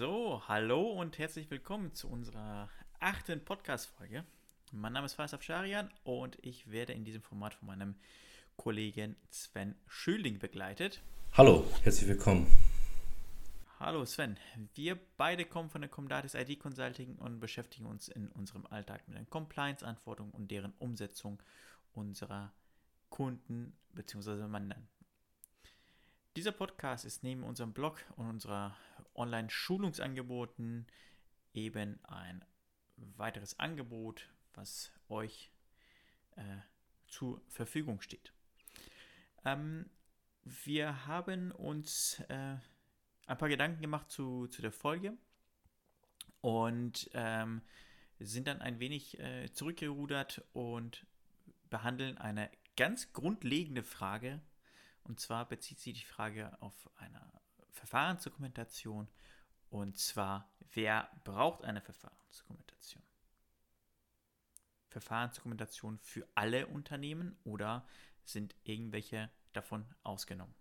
So, hallo und herzlich willkommen zu unserer achten Podcast-Folge. Mein Name ist Faisal Scharian und ich werde in diesem Format von meinem Kollegen Sven Schüling begleitet. Hallo, herzlich willkommen. Hallo Sven, wir beide kommen von der Comdatis ID Consulting und beschäftigen uns in unserem Alltag mit den Compliance-Anforderungen und deren Umsetzung unserer Kunden bzw. Mandanten. Dieser Podcast ist neben unserem Blog und unserer Online-Schulungsangeboten eben ein weiteres Angebot, was euch äh, zur Verfügung steht. Ähm, wir haben uns äh, ein paar Gedanken gemacht zu, zu der Folge und ähm, sind dann ein wenig äh, zurückgerudert und behandeln eine ganz grundlegende Frage. Und zwar bezieht sich die Frage auf eine Verfahrensdokumentation. Und zwar, wer braucht eine Verfahrensdokumentation? Verfahrensdokumentation für alle Unternehmen oder sind irgendwelche davon ausgenommen?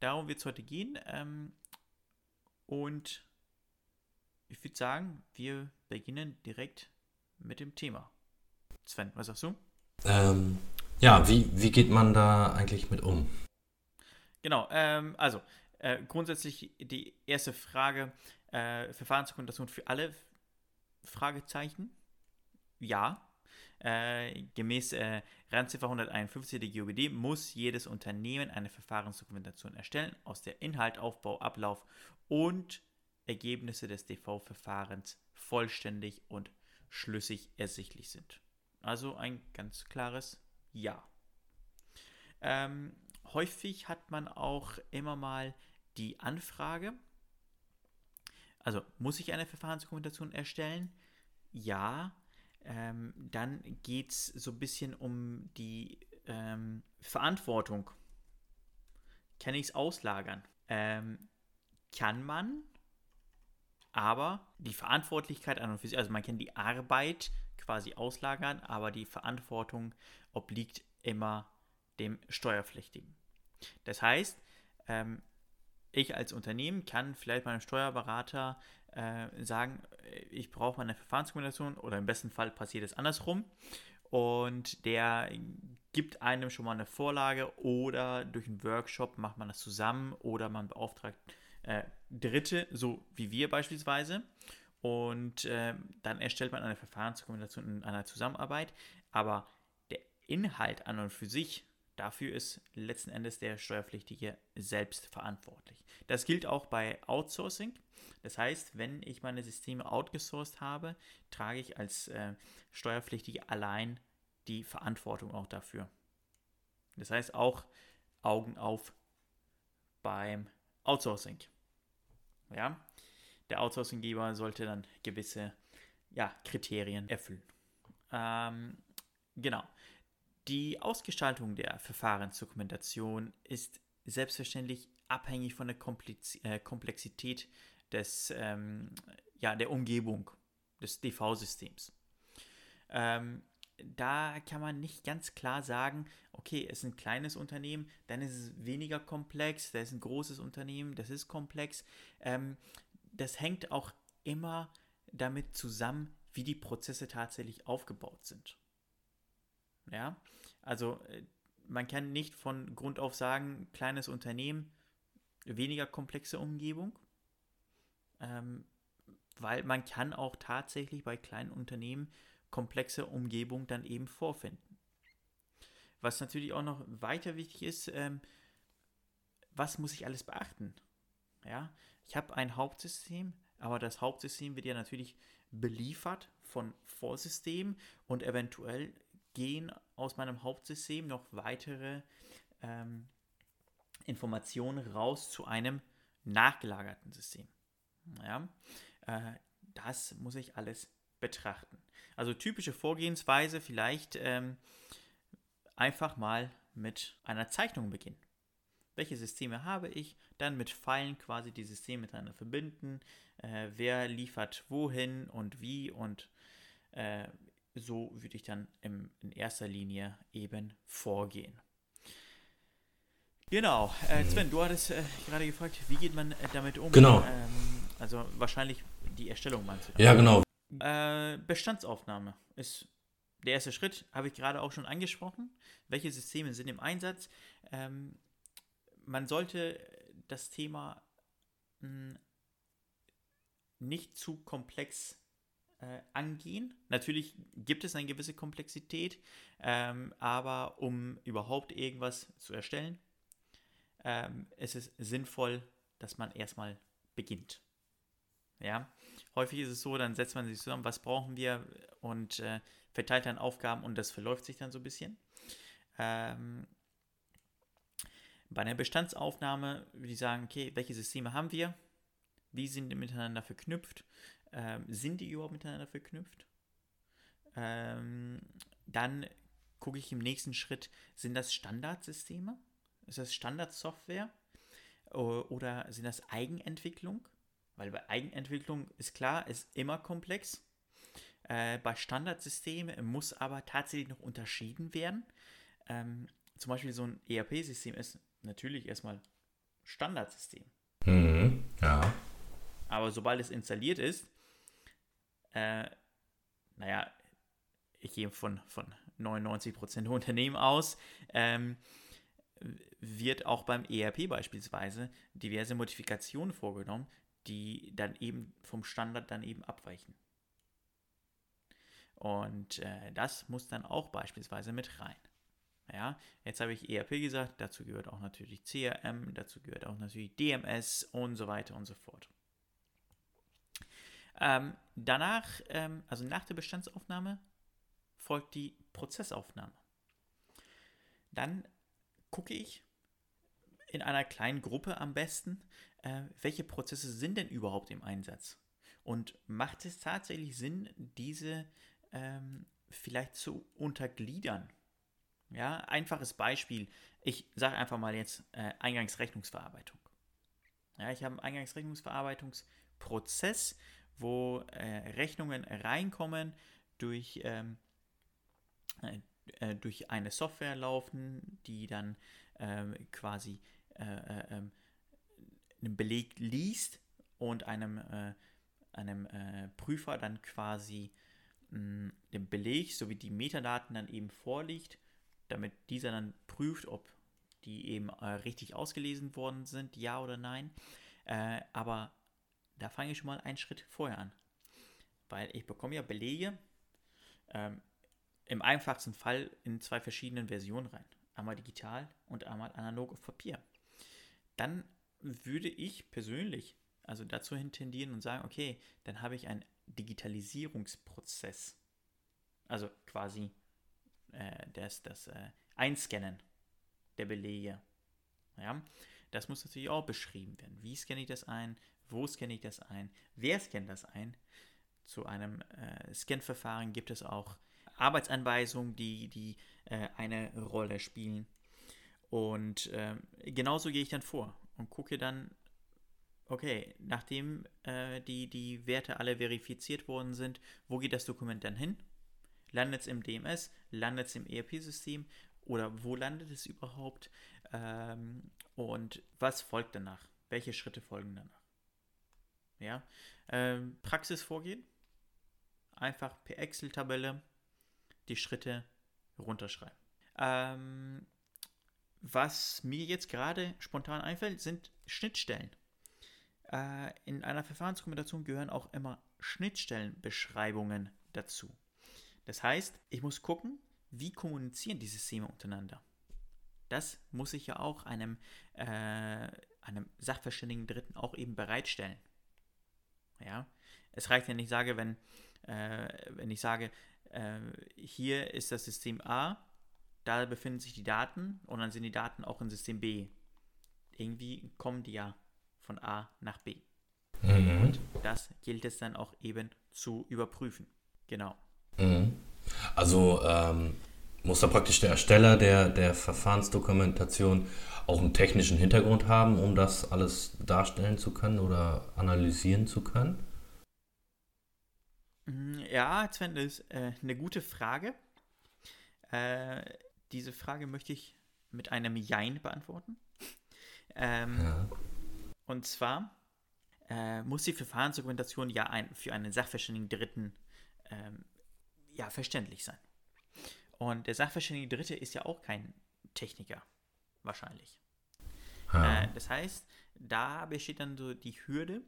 Darum wird es heute gehen. Ähm, und ich würde sagen, wir beginnen direkt mit dem Thema. Sven, was sagst du? Ähm, ja, wie, wie geht man da eigentlich mit um? Genau, ähm, also äh, grundsätzlich die erste Frage, äh, Verfahrensdokumentation für alle Fragezeichen? Ja. Äh, gemäß äh, Randziffer 151 der GOBD muss jedes Unternehmen eine Verfahrensdokumentation erstellen, aus der Inhalt, Aufbau, Ablauf und Ergebnisse des DV-Verfahrens vollständig und schlüssig ersichtlich sind. Also ein ganz klares Ja. Ähm, häufig hat man auch immer mal die Anfrage, also muss ich eine Verfahrensdokumentation erstellen? Ja. Ähm, dann geht es so ein bisschen um die ähm, Verantwortung. Kann ich es auslagern? Ähm, kann man, aber die Verantwortlichkeit an und für sich, also man kann die Arbeit quasi auslagern, aber die Verantwortung obliegt immer dem Steuerpflichtigen. Das heißt, ähm, ich als Unternehmen kann vielleicht meinem Steuerberater äh, sagen, ich brauche eine Verfahrensdokumentation oder im besten Fall passiert es andersrum und der gibt einem schon mal eine Vorlage oder durch einen Workshop macht man das zusammen oder man beauftragt äh, Dritte, so wie wir beispielsweise und äh, dann erstellt man eine Verfahrensdokumentation in einer Zusammenarbeit, aber der Inhalt an und für sich Dafür ist letzten Endes der Steuerpflichtige selbst verantwortlich. Das gilt auch bei Outsourcing. Das heißt, wenn ich meine Systeme outgesourced habe, trage ich als äh, Steuerpflichtige allein die Verantwortung auch dafür. Das heißt auch Augen auf beim Outsourcing. Ja, der Outsourcinggeber sollte dann gewisse ja, Kriterien erfüllen. Ähm, genau. Die Ausgestaltung der Verfahrensdokumentation ist selbstverständlich abhängig von der Komplex äh, Komplexität des, ähm, ja, der Umgebung des DV-Systems. Ähm, da kann man nicht ganz klar sagen, okay, es ist ein kleines Unternehmen, dann ist es weniger komplex, da ist ein großes Unternehmen, das ist komplex. Ähm, das hängt auch immer damit zusammen, wie die Prozesse tatsächlich aufgebaut sind. Ja, also äh, man kann nicht von Grund auf sagen, kleines Unternehmen, weniger komplexe Umgebung, ähm, weil man kann auch tatsächlich bei kleinen Unternehmen komplexe Umgebung dann eben vorfinden. Was natürlich auch noch weiter wichtig ist, ähm, was muss ich alles beachten? Ja, ich habe ein Hauptsystem, aber das Hauptsystem wird ja natürlich beliefert von Vorsystemen und eventuell gehen aus meinem Hauptsystem noch weitere ähm, Informationen raus zu einem nachgelagerten System. Ja, äh, das muss ich alles betrachten. Also typische Vorgehensweise vielleicht ähm, einfach mal mit einer Zeichnung beginnen. Welche Systeme habe ich? Dann mit Pfeilen quasi die Systeme miteinander verbinden. Äh, wer liefert wohin und wie und äh, so würde ich dann im, in erster Linie eben vorgehen. Genau. Äh, Sven, du hattest äh, gerade gefragt, wie geht man äh, damit um? Genau. Ähm, also wahrscheinlich die Erstellung meinst du? Ja, genau. Äh, Bestandsaufnahme ist der erste Schritt, habe ich gerade auch schon angesprochen. Welche Systeme sind im Einsatz? Ähm, man sollte das Thema mh, nicht zu komplex äh, angehen. Natürlich gibt es eine gewisse Komplexität, ähm, aber um überhaupt irgendwas zu erstellen, ähm, ist es sinnvoll, dass man erstmal beginnt. Ja, häufig ist es so, dann setzt man sich zusammen, was brauchen wir und äh, verteilt dann Aufgaben und das verläuft sich dann so ein bisschen. Ähm, bei einer Bestandsaufnahme würde ich sagen, okay, welche Systeme haben wir? Wie sind die miteinander verknüpft? Ähm, sind die überhaupt miteinander verknüpft? Ähm, dann gucke ich im nächsten Schritt, sind das Standardsysteme? Ist das Standardsoftware? Oder sind das Eigenentwicklung? Weil bei Eigenentwicklung ist klar, ist immer komplex. Äh, bei Standardsystemen muss aber tatsächlich noch unterschieden werden. Ähm, zum Beispiel so ein ERP-System ist natürlich erstmal Standardsystem. Mhm, ja. Aber sobald es installiert ist, äh, naja, ich gehe von, von 99% der Unternehmen aus, ähm, wird auch beim ERP beispielsweise diverse Modifikationen vorgenommen, die dann eben vom Standard dann eben abweichen. Und äh, das muss dann auch beispielsweise mit rein. Ja, jetzt habe ich ERP gesagt, dazu gehört auch natürlich CRM, dazu gehört auch natürlich DMS und so weiter und so fort. Ähm, danach, ähm, also nach der Bestandsaufnahme, folgt die Prozessaufnahme. Dann gucke ich in einer kleinen Gruppe am besten, äh, welche Prozesse sind denn überhaupt im Einsatz? Und macht es tatsächlich Sinn, diese ähm, vielleicht zu untergliedern? Ja, einfaches Beispiel. Ich sage einfach mal jetzt äh, Eingangsrechnungsverarbeitung. Ja, ich habe einen Eingangsrechnungsverarbeitungsprozess, wo äh, Rechnungen reinkommen durch, ähm, äh, äh durch eine Software laufen, die dann ähm, quasi äh, äh, ähm, einen Beleg liest und einem, einem Prüfer dann quasi mh, den Beleg sowie die Metadaten dann eben vorliegt, damit dieser dann prüft, ob die eben richtig ausgelesen worden sind, ja oder nein. aber da fange ich schon mal einen Schritt vorher an. Weil ich bekomme ja Belege ähm, im einfachsten Fall in zwei verschiedenen Versionen rein. Einmal digital und einmal analog auf Papier. Dann würde ich persönlich also dazu tendieren und sagen, okay, dann habe ich einen Digitalisierungsprozess. Also quasi äh, das, das äh, Einscannen der Belege. Ja, das muss natürlich auch beschrieben werden. Wie scanne ich das ein? Wo scanne ich das ein? Wer scannt das ein? Zu einem äh, Scan-Verfahren gibt es auch Arbeitsanweisungen, die, die äh, eine Rolle spielen. Und äh, genauso gehe ich dann vor und gucke dann, okay, nachdem äh, die, die Werte alle verifiziert worden sind, wo geht das Dokument dann hin? Landet es im DMS? Landet es im ERP-System? Oder wo landet es überhaupt? Ähm, und was folgt danach? Welche Schritte folgen danach? Ja, ähm, Praxisvorgehen. Einfach per Excel-Tabelle die Schritte runterschreiben. Ähm, was mir jetzt gerade spontan einfällt, sind Schnittstellen. Äh, in einer Verfahrensdokumentation gehören auch immer Schnittstellenbeschreibungen dazu. Das heißt, ich muss gucken, wie kommunizieren die Systeme untereinander. Das muss ich ja auch einem, äh, einem sachverständigen Dritten auch eben bereitstellen. Ja, es reicht ja nicht, sage, wenn, äh, wenn ich sage, äh, hier ist das System A, da befinden sich die Daten und dann sind die Daten auch in System B. Irgendwie kommen die ja von A nach B. Mhm. Und das gilt es dann auch eben zu überprüfen. Genau. Mhm. Also ähm, muss da praktisch der Ersteller der, der Verfahrensdokumentation auch einen technischen Hintergrund haben, um das alles darstellen zu können oder analysieren zu können? Mm, ja, Sven, das ist äh, eine gute Frage. Äh, diese Frage möchte ich mit einem Jein beantworten. Ähm, ja. Und zwar äh, muss die Verfahrensdokumentation ja ein, für einen Sachverständigen Dritten ähm, ja, verständlich sein. Und der Sachverständige Dritte ist ja auch kein Techniker, wahrscheinlich. Ja. Äh, das heißt, da besteht dann so die Hürde,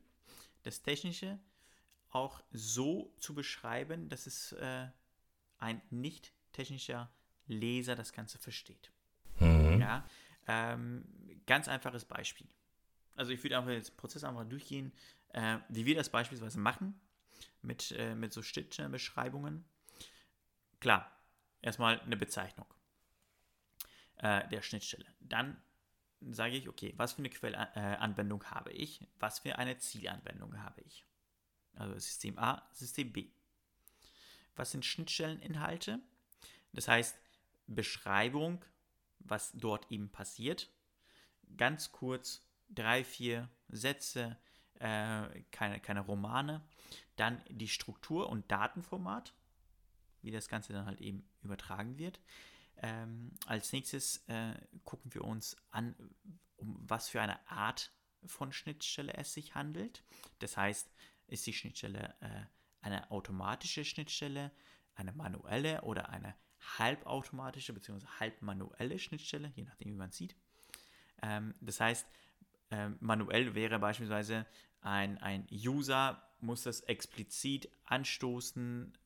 das Technische auch so zu beschreiben, dass es äh, ein nicht technischer Leser das Ganze versteht. Mhm. Ja, ähm, ganz einfaches Beispiel. Also ich würde einfach den Prozess einfach durchgehen, äh, wie wir das beispielsweise machen mit, äh, mit so Schnittstellenbeschreibungen. Klar, erstmal eine Bezeichnung äh, der Schnittstelle. Dann sage ich, okay, was für eine Quellanwendung habe ich? Was für eine Zielanwendung habe ich? Also System A, System B. Was sind Schnittstelleninhalte? Das heißt, Beschreibung, was dort eben passiert. Ganz kurz, drei, vier Sätze, äh, keine, keine Romane. Dann die Struktur und Datenformat, wie das Ganze dann halt eben übertragen wird. Ähm, als nächstes äh, gucken wir uns an, um was für eine Art von Schnittstelle es sich handelt. Das heißt, ist die Schnittstelle äh, eine automatische Schnittstelle, eine manuelle oder eine halbautomatische bzw. halbmanuelle Schnittstelle, je nachdem, wie man sieht. Ähm, das heißt, äh, manuell wäre beispielsweise ein, ein User muss das explizit anstoßen,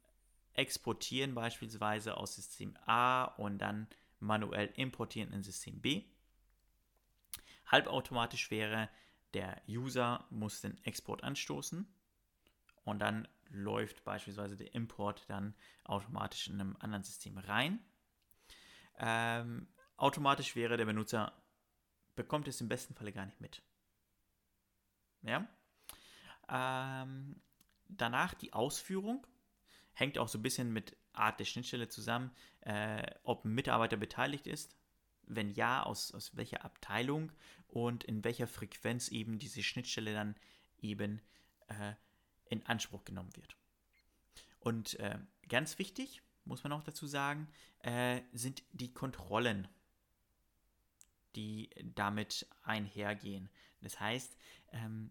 exportieren beispielsweise aus System A und dann manuell importieren in System B. Halbautomatisch wäre, der User muss den Export anstoßen und dann läuft beispielsweise der Import dann automatisch in einem anderen System rein. Ähm, automatisch wäre der Benutzer, bekommt es im besten Falle gar nicht mit. Ja? Ähm, danach die Ausführung hängt auch so ein bisschen mit Art der Schnittstelle zusammen, äh, ob ein Mitarbeiter beteiligt ist. Wenn ja, aus, aus welcher Abteilung und in welcher Frequenz eben diese Schnittstelle dann eben äh, in Anspruch genommen wird. Und äh, ganz wichtig, muss man auch dazu sagen, äh, sind die Kontrollen, die damit einhergehen. Das heißt, ähm,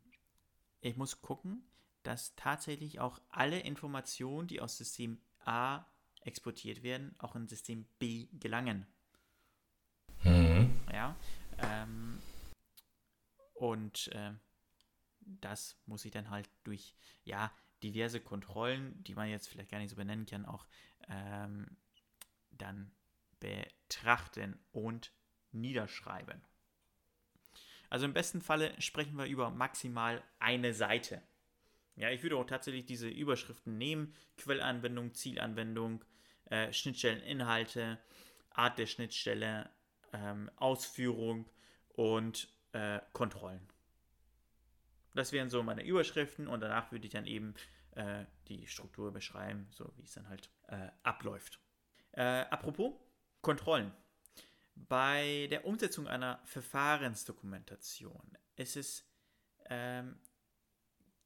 ich muss gucken, dass tatsächlich auch alle Informationen, die aus System A exportiert werden, auch in System B gelangen. Mhm. Ja. Ähm, und äh, das muss ich dann halt durch, ja, diverse Kontrollen, die man jetzt vielleicht gar nicht so benennen kann, auch ähm, dann betrachten und niederschreiben. Also im besten Falle sprechen wir über maximal eine Seite. Ja, ich würde auch tatsächlich diese Überschriften nehmen: Quellanwendung, Zielanwendung, äh, Schnittstelleninhalte, Art der Schnittstelle, ähm, Ausführung und äh, Kontrollen. Das wären so meine Überschriften und danach würde ich dann eben äh, die Struktur beschreiben, so wie es dann halt äh, abläuft. Äh, apropos Kontrollen. Bei der Umsetzung einer Verfahrensdokumentation ist es ähm,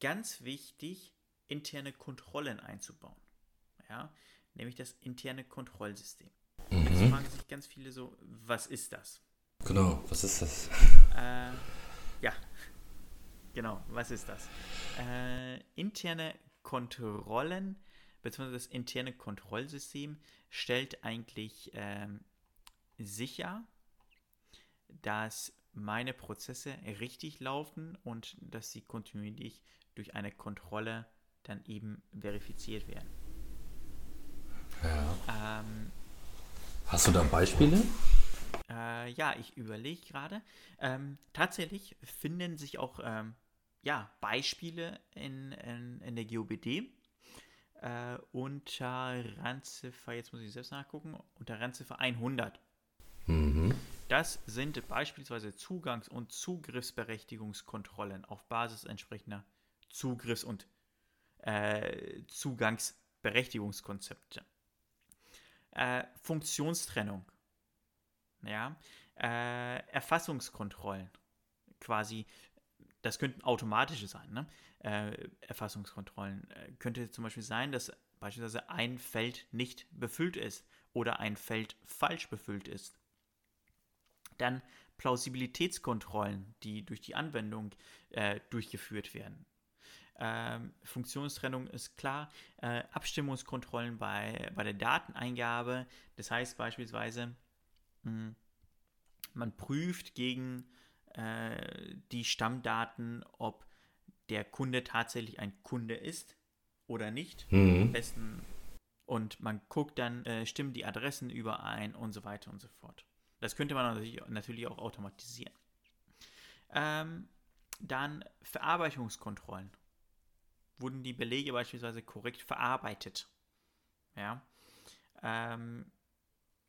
ganz wichtig, interne Kontrollen einzubauen. Ja? Nämlich das interne Kontrollsystem. Mhm. Jetzt fragen sich ganz viele so, was ist das? Genau, was ist das? Äh, ja, genau, was ist das? Äh, interne Kontrollen beziehungsweise das interne Kontrollsystem stellt eigentlich ähm, sicher, dass meine Prozesse richtig laufen und dass sie kontinuierlich durch eine Kontrolle dann eben verifiziert werden. Ja. Ähm, Hast du da Beispiele? Äh, ja, ich überlege gerade. Ähm, tatsächlich finden sich auch ähm, ja, Beispiele in, in, in der GOBD äh, unter Randziffer, jetzt muss ich selbst nachgucken, unter Randziffer 100. Mhm. Das sind beispielsweise Zugangs- und Zugriffsberechtigungskontrollen auf Basis entsprechender Zugriffs- und äh, Zugangsberechtigungskonzepte. Äh, Funktionstrennung. Ja, äh, Erfassungskontrollen. Quasi, das könnten automatische sein, ne? Äh, Erfassungskontrollen. Äh, könnte zum Beispiel sein, dass beispielsweise ein Feld nicht befüllt ist oder ein Feld falsch befüllt ist. Dann Plausibilitätskontrollen, die durch die Anwendung äh, durchgeführt werden. Ähm, Funktionstrennung ist klar. Äh, Abstimmungskontrollen bei, bei der Dateneingabe. Das heißt beispielsweise, mh, hm, man prüft gegen äh, die Stammdaten, ob der Kunde tatsächlich ein Kunde ist oder nicht. Mhm. Besten, und man guckt dann, äh, stimmen die Adressen überein und so weiter und so fort. Das könnte man natürlich, natürlich auch automatisieren. Ähm, dann Verarbeitungskontrollen. Wurden die Belege beispielsweise korrekt verarbeitet? Ja. Ähm,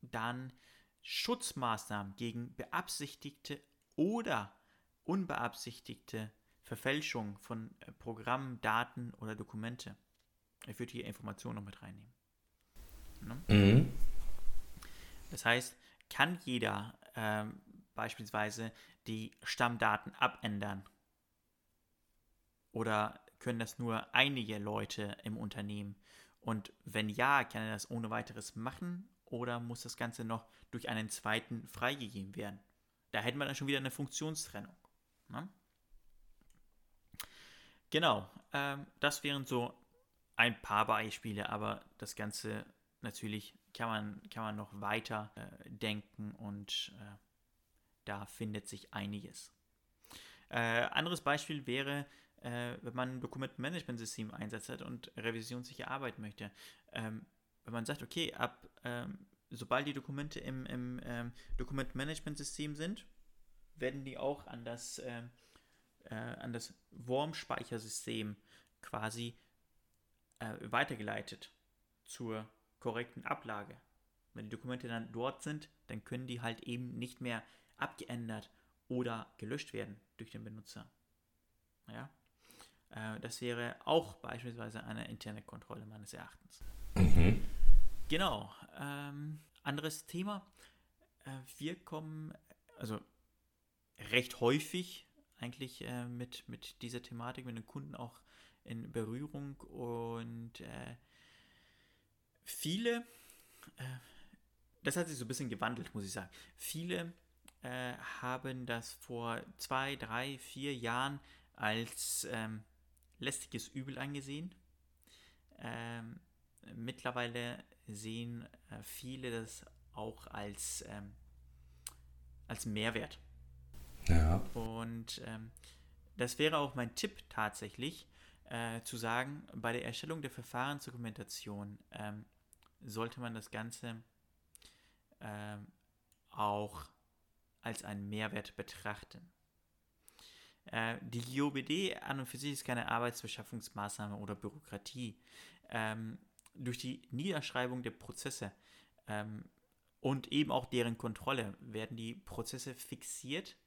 dann Schutzmaßnahmen gegen beabsichtigte oder unbeabsichtigte Verfälschung von äh, Programmen, Daten oder Dokumente. Ich würde hier Informationen noch mit reinnehmen. Ne? Mhm. Das heißt, kann jeder ähm, beispielsweise die Stammdaten abändern? Oder können das nur einige Leute im Unternehmen? Und wenn ja, kann er das ohne weiteres machen oder muss das Ganze noch durch einen zweiten freigegeben werden? Da hätten wir dann schon wieder eine Funktionstrennung. Ne? Genau, ähm, das wären so ein paar Beispiele, aber das Ganze natürlich kann man, kann man noch weiter äh, denken und äh, da findet sich einiges. Äh, anderes Beispiel wäre, äh, wenn man ein Dokumentenmanagementsystem einsetzt und revisionssicher arbeiten möchte. Ähm, wenn man sagt, okay, ab ähm, sobald die Dokumente im, im ähm, Dokumentenmanagementsystem sind, werden die auch an das, ähm, äh, an das Worm-Speichersystem quasi äh, weitergeleitet zur korrekten Ablage. Wenn die Dokumente dann dort sind, dann können die halt eben nicht mehr abgeändert oder gelöscht werden durch den Benutzer. Ja? Äh, das wäre auch beispielsweise eine interne Kontrolle meines Erachtens. Mhm. Genau. Ähm, anderes Thema. Äh, wir kommen, also recht häufig eigentlich äh, mit, mit dieser Thematik, mit den Kunden auch in Berührung und äh, viele, äh, das hat sich so ein bisschen gewandelt, muss ich sagen. Viele äh, haben das vor zwei, drei, vier Jahren als ähm, lästiges Übel angesehen. Ähm, mittlerweile sehen äh, viele das auch als, ähm, als Mehrwert. Ja. Und ähm, das wäre auch mein Tipp tatsächlich, äh, zu sagen, bei der Erstellung der Verfahrensdokumentation ähm, sollte man das Ganze ähm, auch als einen Mehrwert betrachten. Äh, die GOBD an und für sich ist keine Arbeitsbeschaffungsmaßnahme oder Bürokratie. Ähm, durch die Niederschreibung der Prozesse ähm, und eben auch deren Kontrolle werden die Prozesse fixiert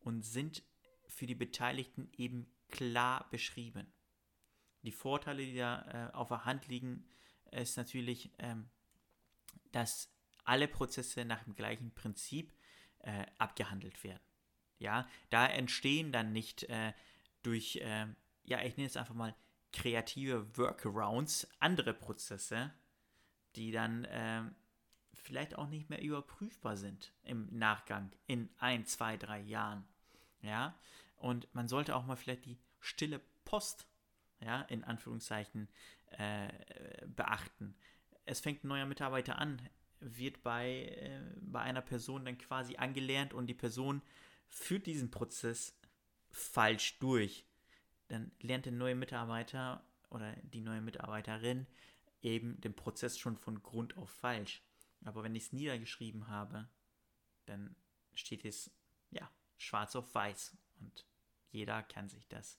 und sind für die Beteiligten eben klar beschrieben. Die Vorteile, die da äh, auf der Hand liegen, ist natürlich, ähm, dass alle Prozesse nach dem gleichen Prinzip äh, abgehandelt werden. Ja, da entstehen dann nicht äh, durch, äh, ja, ich nenne es einfach mal kreative Workarounds andere Prozesse, die dann ähm, vielleicht auch nicht mehr überprüfbar sind im Nachgang in ein, zwei, drei Jahren. Ja, und man sollte auch mal vielleicht die stille Post, ja, in Anführungszeichen, äh, beachten. Es fängt ein neuer Mitarbeiter an, wird bei, äh, bei einer Person dann quasi angelernt und die Person führt diesen Prozess falsch durch. Dann lernt der neue Mitarbeiter oder die neue Mitarbeiterin eben den Prozess schon von Grund auf falsch. Aber wenn ich es niedergeschrieben habe, dann steht es ja schwarz auf weiß und jeder kann sich das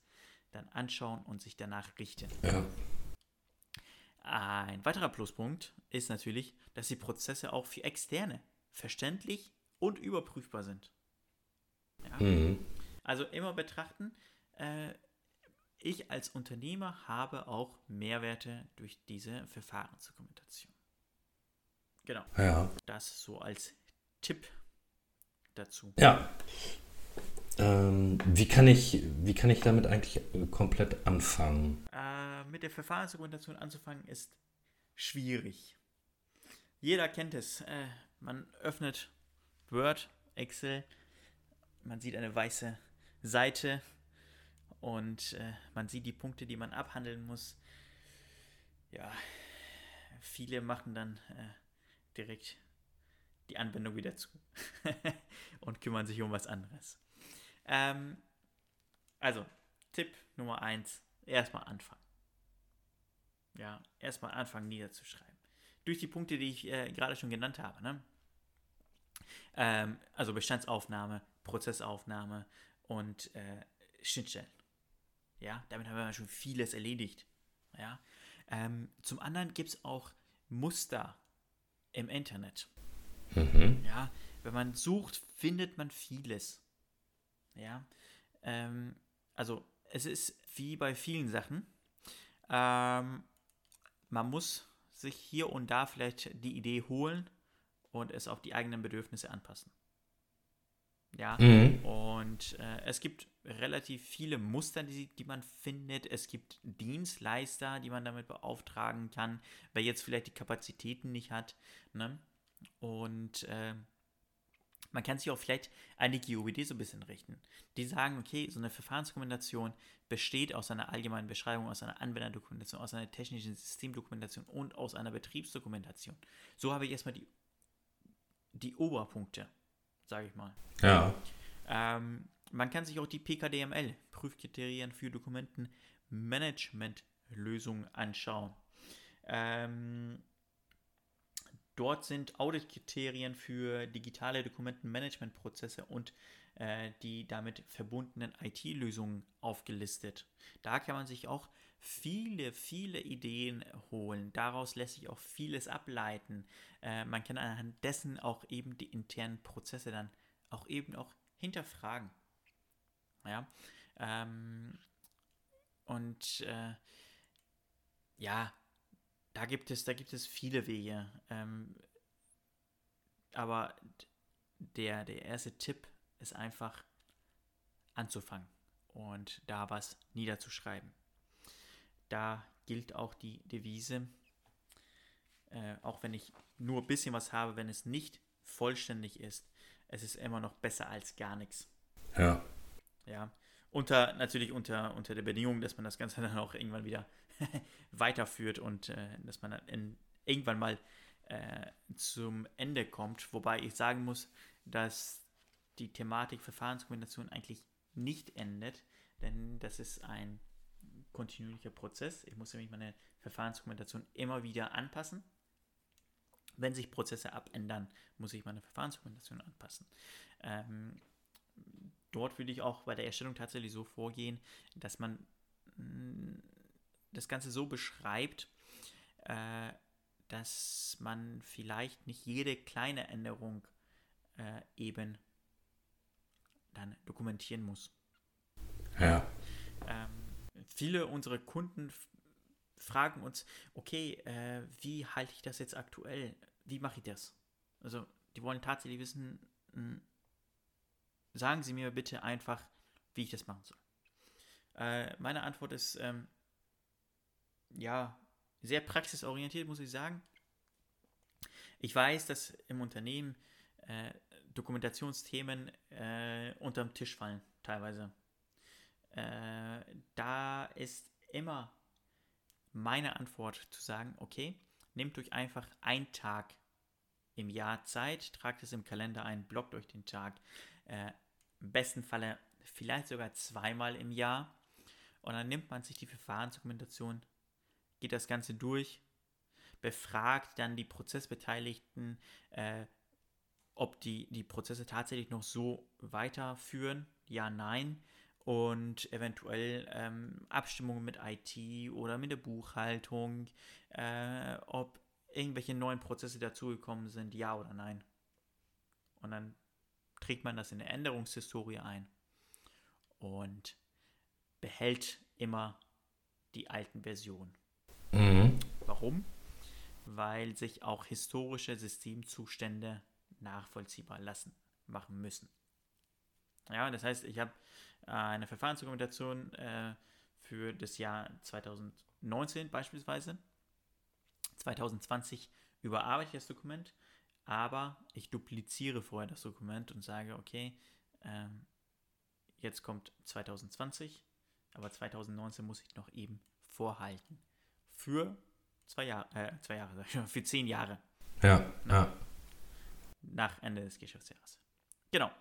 dann anschauen und sich danach richten. Ja. Ein weiterer Pluspunkt ist natürlich, dass die Prozesse auch für Externe verständlich und überprüfbar sind. Ja? Mhm. Also immer betrachten, äh, ich als Unternehmer habe auch Mehrwerte durch diese Verfahrensdokumentation. Genau. Ja. Das so als Tipp dazu. Ja. Ähm, wie, kann ich, wie kann ich damit eigentlich komplett anfangen? Äh, mit der Verfahrensdokumentation anzufangen ist schwierig. Jeder kennt es. Äh, man öffnet Word, Excel. Man sieht eine weiße Seite und äh, man sieht die Punkte, die man abhandeln muss. Ja, viele machen dann äh, direkt die Anwendung wieder zu und kümmern sich um was anderes. Ähm, also, Tipp Nummer 1, erstmal anfangen. Ja, erstmal anfangen niederzuschreiben. Durch die Punkte, die ich äh, gerade schon genannt habe. Ne? Ähm, also Bestandsaufnahme, Prozessaufnahme und äh, Schnittstellen. Ja, damit haben wir schon vieles erledigt. Ja. Ähm, zum anderen gibt es auch Muster im Internet. Mhm. Ja, wenn man sucht, findet man vieles. Ja, ähm, also es ist wie bei vielen Sachen. Ähm, man muss sich hier und da vielleicht die Idee holen und es auf die eigenen Bedürfnisse anpassen. Ja, mhm. und äh, es gibt relativ viele Muster, die, die man findet. Es gibt Dienstleister, die man damit beauftragen kann, wer jetzt vielleicht die Kapazitäten nicht hat. Ne? Und äh, man kann sich auch vielleicht an die GOBD so ein bisschen richten. Die sagen, okay, so eine Verfahrensdokumentation besteht aus einer allgemeinen Beschreibung, aus einer Anwenderdokumentation, aus einer technischen Systemdokumentation und aus einer Betriebsdokumentation. So habe ich erstmal die, die Oberpunkte sage ich mal. Ja. Ähm, man kann sich auch die PKDML, Prüfkriterien für Dokumentenmanagementlösungen, anschauen. Ähm, dort sind Auditkriterien für digitale Dokumentenmanagementprozesse und äh, die damit verbundenen IT-Lösungen aufgelistet. Da kann man sich auch viele, viele Ideen holen. Daraus lässt sich auch vieles ableiten. Äh, man kann anhand dessen auch eben die internen Prozesse dann auch eben auch hinterfragen. Ja. Ähm, und äh, ja, da gibt es, da gibt es viele Wege. Ähm, aber der, der erste Tipp ist einfach anzufangen und da was niederzuschreiben. Da gilt auch die Devise, äh, auch wenn ich nur ein bisschen was habe, wenn es nicht vollständig ist, es ist immer noch besser als gar nichts. Ja. Ja. Unter, natürlich unter, unter der Bedingung, dass man das Ganze dann auch irgendwann wieder weiterführt und äh, dass man dann in, irgendwann mal äh, zum Ende kommt. Wobei ich sagen muss, dass die Thematik Verfahrenskombination eigentlich nicht endet, denn das ist ein kontinuierlicher Prozess. Ich muss nämlich meine Verfahrensdokumentation immer wieder anpassen. Wenn sich Prozesse abändern, muss ich meine Verfahrensdokumentation anpassen. Ähm, dort würde ich auch bei der Erstellung tatsächlich so vorgehen, dass man mh, mm, das Ganze so beschreibt, äh, dass man vielleicht nicht jede kleine Änderung äh, eben dann dokumentieren muss. Ja. Ähm, viele unserer Kunden fragen uns, okay, äh, wie halte ich das jetzt aktuell? Wie mache ich das? Also, die wollen tatsächlich wissen, mh, hm, sagen Sie mir bitte einfach, wie ich das machen soll. Äh, meine Antwort ist, ähm, ja, sehr praxisorientiert, muss ich sagen. Ich weiß, dass im Unternehmen äh, Dokumentationsthemen äh, unterm Tisch fallen, teilweise. Äh, da ist immer meine Antwort zu sagen, okay, nehmt euch einfach einen Tag im Jahr Zeit, tragt es im Kalender ein, blockt euch den Tag. Äh, Im besten Falle vielleicht sogar zweimal im Jahr. Und dann nimmt man sich die Verfahrensdokumentation, geht das Ganze durch, befragt dann die Prozessbeteiligten, äh, ob die, die Prozesse tatsächlich noch so weiterführen. Ja, nein und eventuell ähm, Abstimmungen mit IT oder mit der Buchhaltung, äh, ob irgendwelche neuen Prozesse dazugekommen sind, ja oder nein. Und dann trägt man das in der Änderungshistorie ein und behält immer die alten Versionen. Mhm. Warum? Weil sich auch historische Systemzustände nachvollziehbar lassen, machen müssen. Ja, das heißt, ich habe eine Verfahrensdokumentation äh, für das Jahr 2019 beispielsweise. 2020 überarbeite ich das Dokument, aber ich dupliziere vorher das Dokument und sage, okay, ähm, jetzt kommt 2020, aber 2019 muss ich noch eben vorhalten. Für zwei Jahre, äh, zwei Jahre, für zehn Jahre. Ja, ja. Nach Ende des Geschäftsjahres. Genau.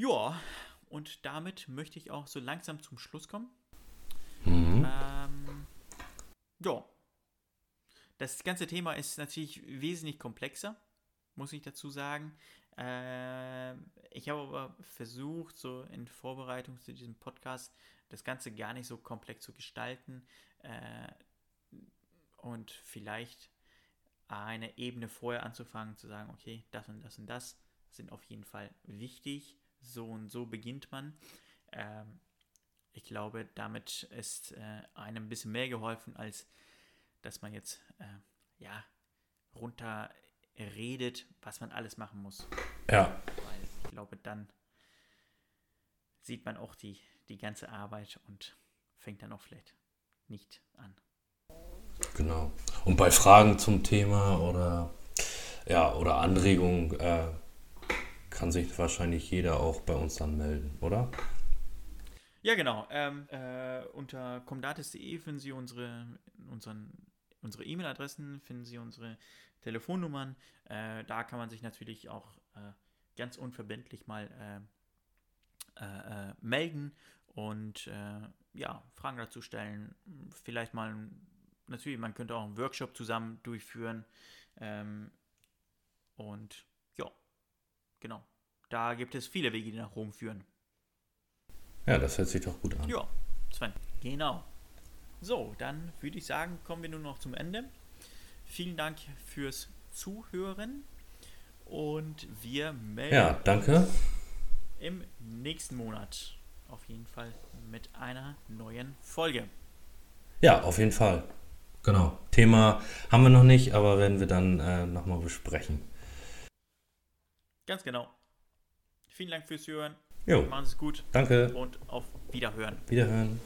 Ja, und damit möchte ich auch so langsam zum Schluss kommen. Mhm. Ähm, ja. Das ganze Thema ist natürlich wesentlich komplexer, muss ich dazu sagen. Äh, ich habe aber versucht, so in Vorbereitung zu diesem Podcast, das Ganze gar nicht so komplex zu gestalten äh, und vielleicht eine Ebene vorher anzufangen, zu sagen, okay, das und das und das sind auf jeden Fall wichtig. So und so beginnt man. Ähm, ich glaube, damit ist äh, einem ein bisschen mehr geholfen, als dass man jetzt äh, ja runter redet, was man alles machen muss. Ja. Weil ich glaube, dann sieht man auch die, die ganze Arbeit und fängt dann auch vielleicht nicht an. Genau. Und bei Fragen zum Thema oder ja, oder Anregungen äh, kann sich wahrscheinlich jeder auch bei uns dann melden, oder? Ja, genau. Ähm, äh, unter comdatis.de finden Sie unsere, unseren, unsere E-Mail-Adressen, finden Sie unsere Telefonnummern. Äh, da kann man sich natürlich auch äh, ganz unverbindlich mal äh, äh, äh, melden und ja, Fragen dazu stellen. Vielleicht mal, natürlich, man könnte auch einen Workshop zusammen durchführen. Ähm, und genau. Da gibt es viele Wege, die nach Rom führen. Ja, das hört sich doch gut an. Ja, Sven. Genau. So, dann würde ich sagen, kommen wir nun noch zum Ende. Vielen Dank fürs Zuhören und wir melden Ja, danke. im nächsten Monat auf jeden Fall mit einer neuen Folge. Ja, auf jeden Fall. Genau. Thema haben wir noch nicht, aber werden wir dann äh, nochmal besprechen. Ganz genau. Vielen Dank fürs Zuhören. Jo, Machen Sie es gut danke. und auf Wiederhören. Wiederhören.